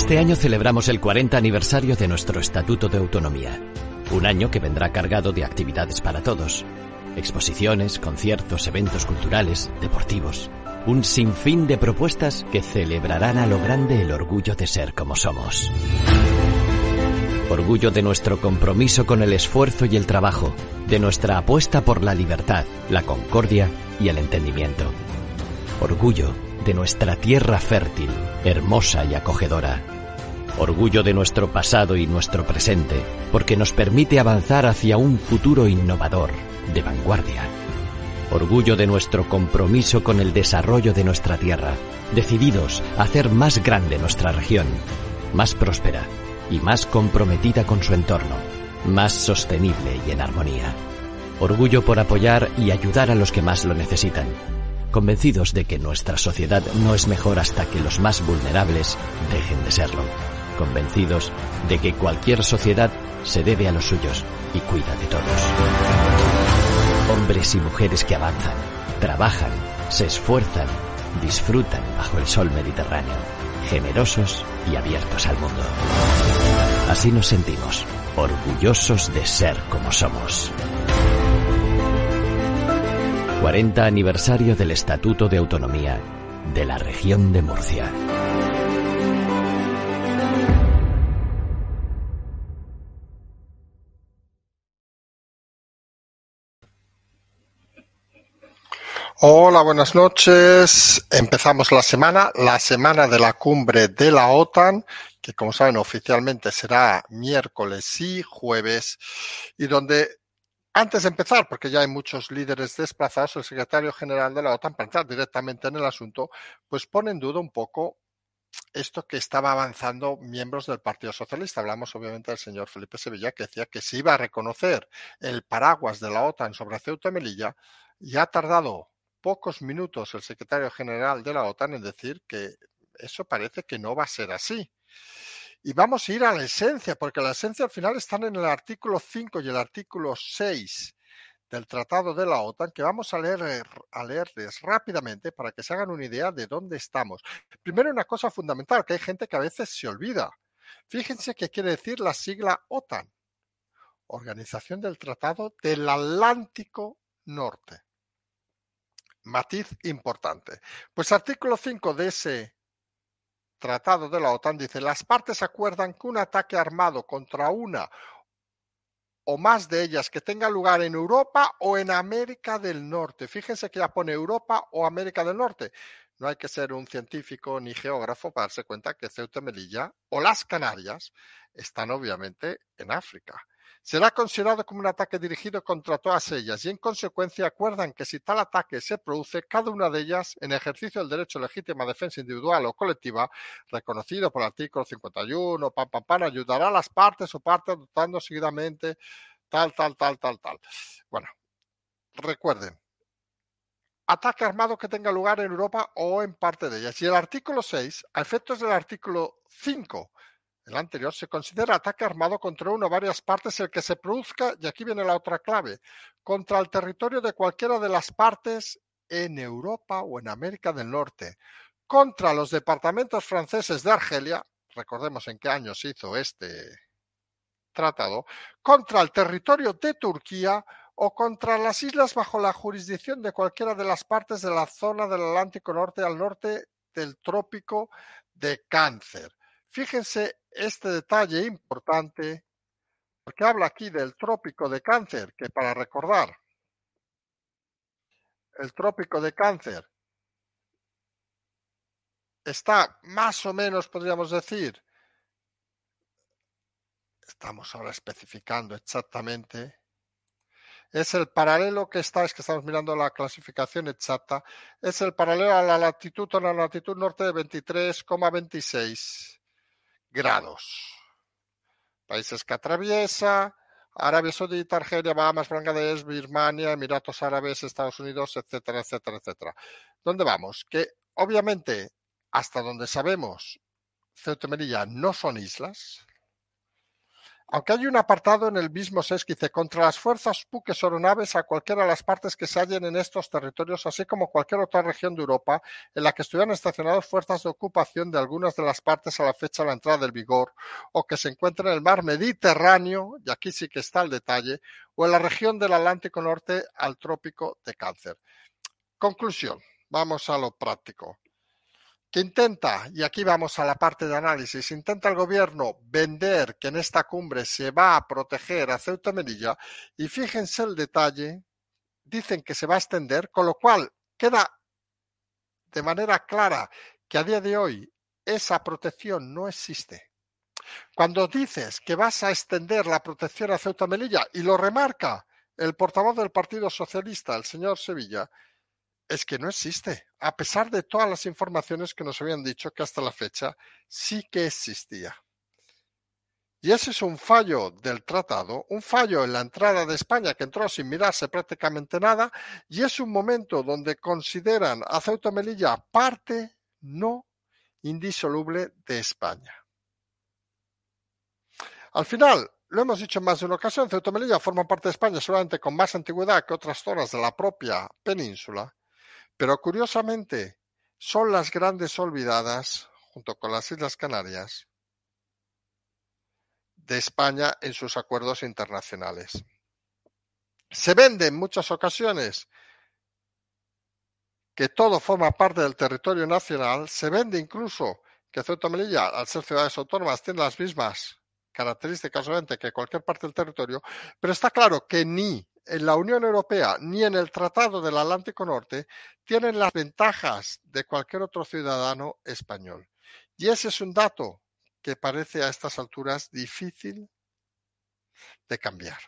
Este año celebramos el 40 aniversario de nuestro Estatuto de Autonomía. Un año que vendrá cargado de actividades para todos. Exposiciones, conciertos, eventos culturales, deportivos. Un sinfín de propuestas que celebrarán a lo grande el orgullo de ser como somos. Orgullo de nuestro compromiso con el esfuerzo y el trabajo, de nuestra apuesta por la libertad, la concordia y el entendimiento. Orgullo de nuestra tierra fértil, hermosa y acogedora. Orgullo de nuestro pasado y nuestro presente, porque nos permite avanzar hacia un futuro innovador, de vanguardia. Orgullo de nuestro compromiso con el desarrollo de nuestra tierra, decididos a hacer más grande nuestra región, más próspera y más comprometida con su entorno, más sostenible y en armonía. Orgullo por apoyar y ayudar a los que más lo necesitan, convencidos de que nuestra sociedad no es mejor hasta que los más vulnerables dejen de serlo, convencidos de que cualquier sociedad se debe a los suyos y cuida de todos. Hombres y mujeres que avanzan, trabajan, se esfuerzan, disfrutan bajo el sol mediterráneo, generosos y abiertos al mundo. Así nos sentimos, orgullosos de ser como somos. 40 aniversario del Estatuto de Autonomía de la región de Murcia. Hola, buenas noches. Empezamos la semana, la semana de la cumbre de la OTAN, que como saben oficialmente será miércoles y jueves, y donde antes de empezar, porque ya hay muchos líderes desplazados, el secretario general de la OTAN, para entrar directamente en el asunto, pues pone en duda un poco esto que estaba avanzando miembros del Partido Socialista. Hablamos obviamente del señor Felipe Sevilla, que decía que se iba a reconocer el paraguas de la OTAN sobre Ceuta y Melilla, y ha tardado pocos minutos el secretario general de la OTAN en decir que eso parece que no va a ser así. Y vamos a ir a la esencia, porque la esencia al final están en el artículo 5 y el artículo 6 del Tratado de la OTAN, que vamos a, leer, eh, a leerles rápidamente para que se hagan una idea de dónde estamos. Primero, una cosa fundamental, que hay gente que a veces se olvida. Fíjense qué quiere decir la sigla OTAN, Organización del Tratado del Atlántico Norte. Matiz importante. Pues artículo 5 de ese Tratado de la OTAN dice, las partes acuerdan que un ataque armado contra una o más de ellas que tenga lugar en Europa o en América del Norte. Fíjense que ya pone Europa o América del Norte. No hay que ser un científico ni geógrafo para darse cuenta que Ceuta Melilla o las Canarias están obviamente en África será considerado como un ataque dirigido contra todas ellas y en consecuencia acuerdan que si tal ataque se produce, cada una de ellas, en ejercicio del derecho a legítima defensa individual o colectiva, reconocido por el artículo 51, pam, pam, pam, ayudará a las partes o partes adoptando seguidamente tal, tal, tal, tal, tal. Bueno, recuerden, ataque armado que tenga lugar en Europa o en parte de ellas. Y el artículo 6, a efectos del artículo 5 el anterior, se considera ataque armado contra una o varias partes el que se produzca, y aquí viene la otra clave, contra el territorio de cualquiera de las partes en Europa o en América del Norte, contra los departamentos franceses de Argelia, recordemos en qué año se hizo este tratado, contra el territorio de Turquía o contra las islas bajo la jurisdicción de cualquiera de las partes de la zona del Atlántico Norte al norte del trópico de Cáncer. Fíjense este detalle importante, porque habla aquí del trópico de cáncer, que para recordar, el trópico de cáncer está más o menos, podríamos decir, estamos ahora especificando exactamente, es el paralelo que está, es que estamos mirando la clasificación exacta, es el paralelo a la latitud o la latitud norte de 23,26 grados. Países que atraviesa, Arabia Saudita, Argelia, Bahamas, Bangladesh, Birmania, Emiratos Árabes, Estados Unidos, etcétera, etcétera, etcétera. ¿Dónde vamos? Que obviamente, hasta donde sabemos, Ceuta y Melilla no son islas. Aunque hay un apartado en el mismo SES que dice contra las fuerzas buques o a cualquiera de las partes que se hallen en estos territorios, así como cualquier otra región de Europa en la que estuvieran estacionadas fuerzas de ocupación de algunas de las partes a la fecha de la entrada del vigor, o que se encuentren en el mar Mediterráneo, y aquí sí que está el detalle, o en la región del Atlántico Norte al trópico de Cáncer. Conclusión, vamos a lo práctico que intenta, y aquí vamos a la parte de análisis, intenta el gobierno vender que en esta cumbre se va a proteger a Ceuta Melilla, y fíjense el detalle, dicen que se va a extender, con lo cual queda de manera clara que a día de hoy esa protección no existe. Cuando dices que vas a extender la protección a Ceuta Melilla, y lo remarca el portavoz del Partido Socialista, el señor Sevilla, es que no existe, a pesar de todas las informaciones que nos habían dicho que hasta la fecha sí que existía. Y ese es un fallo del tratado, un fallo en la entrada de España que entró sin mirarse prácticamente nada, y es un momento donde consideran a Ceuta Melilla parte no indisoluble de España. Al final, lo hemos dicho en más de una ocasión, Ceuta Melilla forma parte de España seguramente con más antigüedad que otras zonas de la propia península, pero curiosamente, son las grandes olvidadas, junto con las Islas Canarias, de España en sus acuerdos internacionales. Se vende en muchas ocasiones que todo forma parte del territorio nacional, se vende incluso que Ceuta y Melilla, al ser ciudades autónomas, tienen las mismas características que cualquier parte del territorio, pero está claro que ni en la Unión Europea ni en el Tratado del Atlántico Norte tienen las ventajas de cualquier otro ciudadano español. Y ese es un dato que parece a estas alturas difícil de cambiar.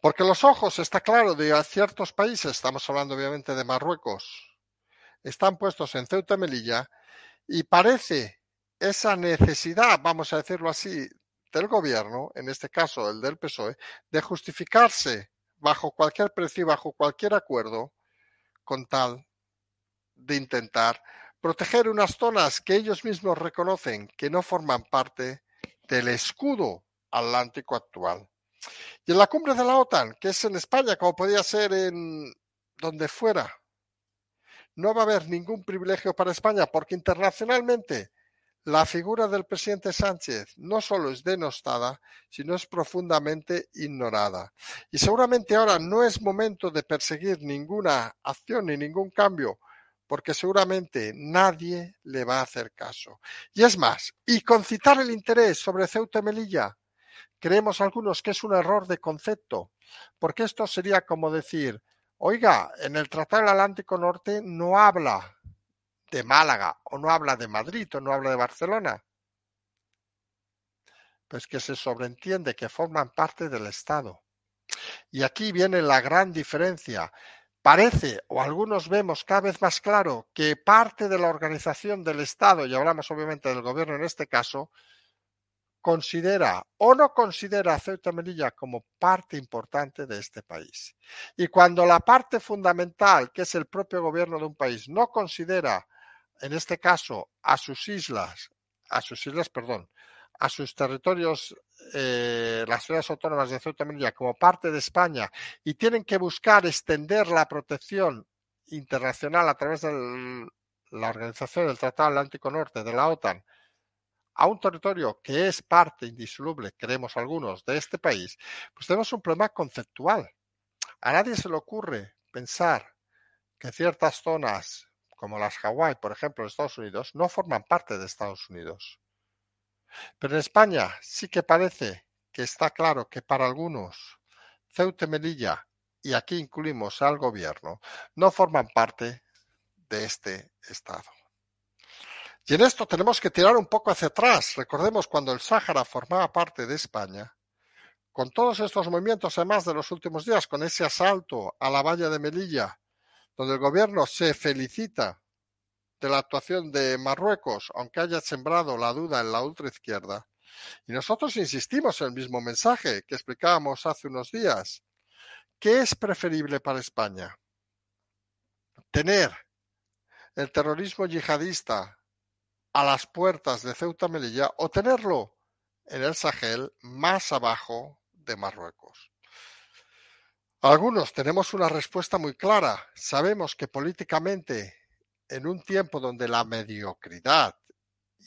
Porque los ojos, está claro, de ciertos países, estamos hablando obviamente de Marruecos, están puestos en Ceuta y Melilla y parece esa necesidad, vamos a decirlo así, del gobierno, en este caso el del PSOE, de justificarse bajo cualquier precio bajo cualquier acuerdo con tal de intentar proteger unas zonas que ellos mismos reconocen que no forman parte del escudo atlántico actual. Y en la cumbre de la OTAN, que es en España, como podía ser en donde fuera, no va a haber ningún privilegio para España porque internacionalmente la figura del presidente Sánchez no solo es denostada, sino es profundamente ignorada. Y seguramente ahora no es momento de perseguir ninguna acción ni ningún cambio, porque seguramente nadie le va a hacer caso. Y es más, y concitar el interés sobre Ceuta y Melilla, creemos algunos que es un error de concepto, porque esto sería como decir, oiga, en el Tratado del Atlántico Norte no habla de Málaga, o no habla de Madrid, o no habla de Barcelona. Pues que se sobreentiende que forman parte del Estado. Y aquí viene la gran diferencia. Parece, o algunos vemos cada vez más claro, que parte de la organización del Estado, y hablamos obviamente del gobierno en este caso, considera o no considera a Ceuta Melilla como parte importante de este país. Y cuando la parte fundamental, que es el propio gobierno de un país, no considera en este caso, a sus islas, a sus islas, perdón, a sus territorios, eh, las ciudades autónomas de Ceuta y Melilla como parte de España y tienen que buscar extender la protección internacional a través de la organización del Tratado Atlántico Norte de la OTAN a un territorio que es parte indisoluble, creemos algunos, de este país, pues tenemos un problema conceptual. A nadie se le ocurre pensar que ciertas zonas como las Hawái, por ejemplo, en Estados Unidos, no forman parte de Estados Unidos. Pero en España sí que parece que está claro que para algunos Ceuta y Melilla, y aquí incluimos al gobierno, no forman parte de este Estado. Y en esto tenemos que tirar un poco hacia atrás. Recordemos cuando el Sáhara formaba parte de España, con todos estos movimientos, además de los últimos días, con ese asalto a la valla de Melilla, donde el gobierno se felicita de la actuación de Marruecos, aunque haya sembrado la duda en la ultraizquierda. Y nosotros insistimos en el mismo mensaje que explicábamos hace unos días. ¿Qué es preferible para España? ¿Tener el terrorismo yihadista a las puertas de Ceuta Melilla o tenerlo en el Sahel, más abajo de Marruecos. Algunos tenemos una respuesta muy clara. Sabemos que políticamente, en un tiempo donde la mediocridad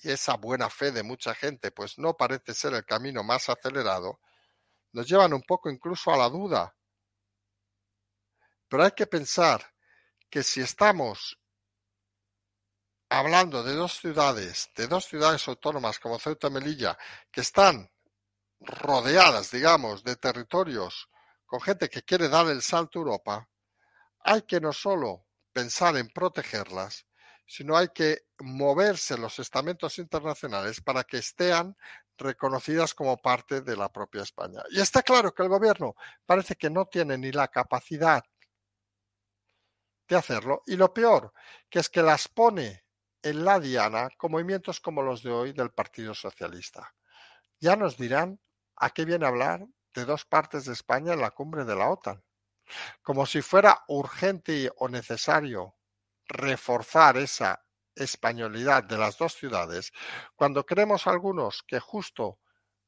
y esa buena fe de mucha gente pues no parece ser el camino más acelerado, nos llevan un poco incluso a la duda. Pero hay que pensar que si estamos hablando de dos ciudades, de dos ciudades autónomas como Ceuta y Melilla, que están rodeadas, digamos, de territorios con gente que quiere dar el salto a Europa, hay que no solo pensar en protegerlas, sino hay que moverse los estamentos internacionales para que estén reconocidas como parte de la propia España. Y está claro que el gobierno parece que no tiene ni la capacidad de hacerlo, y lo peor, que es que las pone en la diana con movimientos como los de hoy del Partido Socialista. Ya nos dirán a qué viene hablar de dos partes de España en la cumbre de la OTAN, como si fuera urgente o necesario reforzar esa españolidad de las dos ciudades, cuando creemos algunos que justo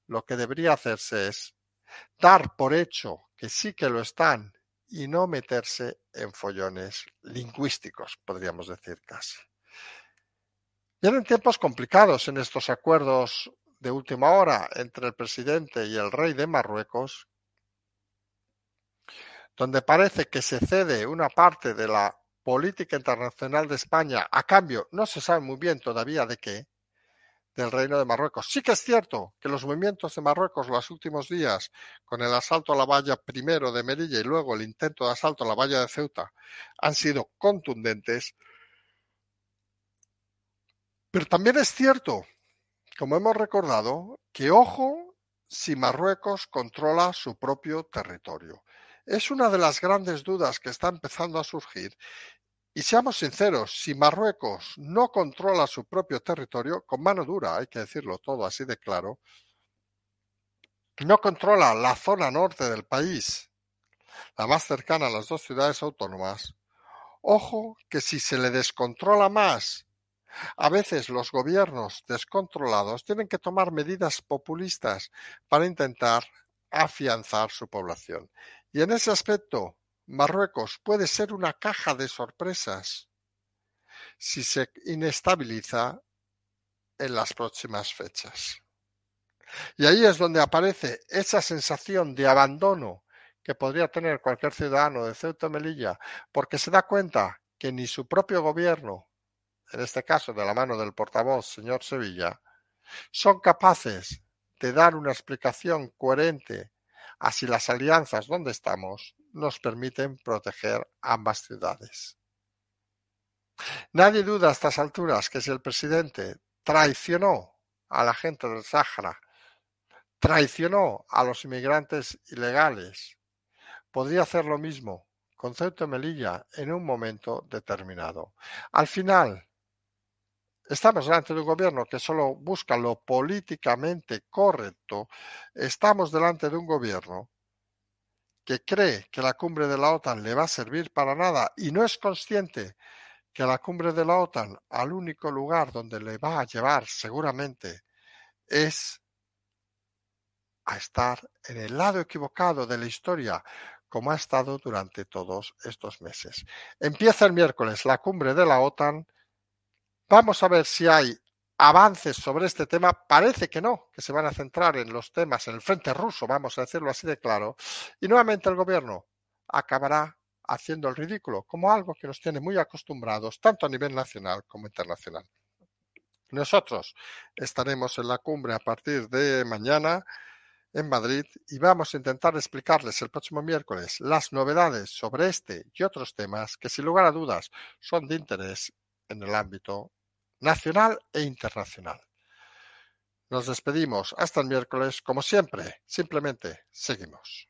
lo que debería hacerse es dar por hecho que sí que lo están y no meterse en follones lingüísticos, podríamos decir casi. Vienen tiempos complicados en estos acuerdos de última hora entre el presidente y el rey de Marruecos, donde parece que se cede una parte de la política internacional de España a cambio, no se sabe muy bien todavía de qué, del Reino de Marruecos. Sí que es cierto que los movimientos de Marruecos los últimos días, con el asalto a la valla primero de Melilla y luego el intento de asalto a la valla de Ceuta, han sido contundentes. Pero también es cierto, como hemos recordado, que ojo si Marruecos controla su propio territorio. Es una de las grandes dudas que está empezando a surgir y seamos sinceros, si Marruecos no controla su propio territorio, con mano dura, hay que decirlo todo así de claro, no controla la zona norte del país, la más cercana a las dos ciudades autónomas, ojo que si se le descontrola más, a veces los gobiernos descontrolados tienen que tomar medidas populistas para intentar afianzar su población. Y en ese aspecto, Marruecos puede ser una caja de sorpresas si se inestabiliza en las próximas fechas. Y ahí es donde aparece esa sensación de abandono que podría tener cualquier ciudadano de Ceuta Melilla, porque se da cuenta que ni su propio gobierno, en este caso de la mano del portavoz señor Sevilla, son capaces de dar una explicación coherente a si las alianzas donde estamos nos permiten proteger ambas ciudades. Nadie duda a estas alturas que si el presidente traicionó a la gente del Sáhara, traicionó a los inmigrantes ilegales, podría hacer lo mismo con Ceuta Melilla en un momento determinado. Al final, Estamos delante de un gobierno que solo busca lo políticamente correcto. Estamos delante de un gobierno que cree que la cumbre de la OTAN le va a servir para nada y no es consciente que la cumbre de la OTAN al único lugar donde le va a llevar seguramente es a estar en el lado equivocado de la historia, como ha estado durante todos estos meses. Empieza el miércoles la cumbre de la OTAN. Vamos a ver si hay avances sobre este tema, parece que no, que se van a centrar en los temas, en el frente ruso, vamos a decirlo así de claro, y nuevamente el gobierno acabará haciendo el ridículo, como algo que nos tiene muy acostumbrados, tanto a nivel nacional como internacional. Nosotros estaremos en la cumbre a partir de mañana en Madrid y vamos a intentar explicarles el próximo miércoles las novedades sobre este y otros temas que sin lugar a dudas son de interés en el ámbito nacional e internacional. Nos despedimos hasta el miércoles, como siempre, simplemente seguimos.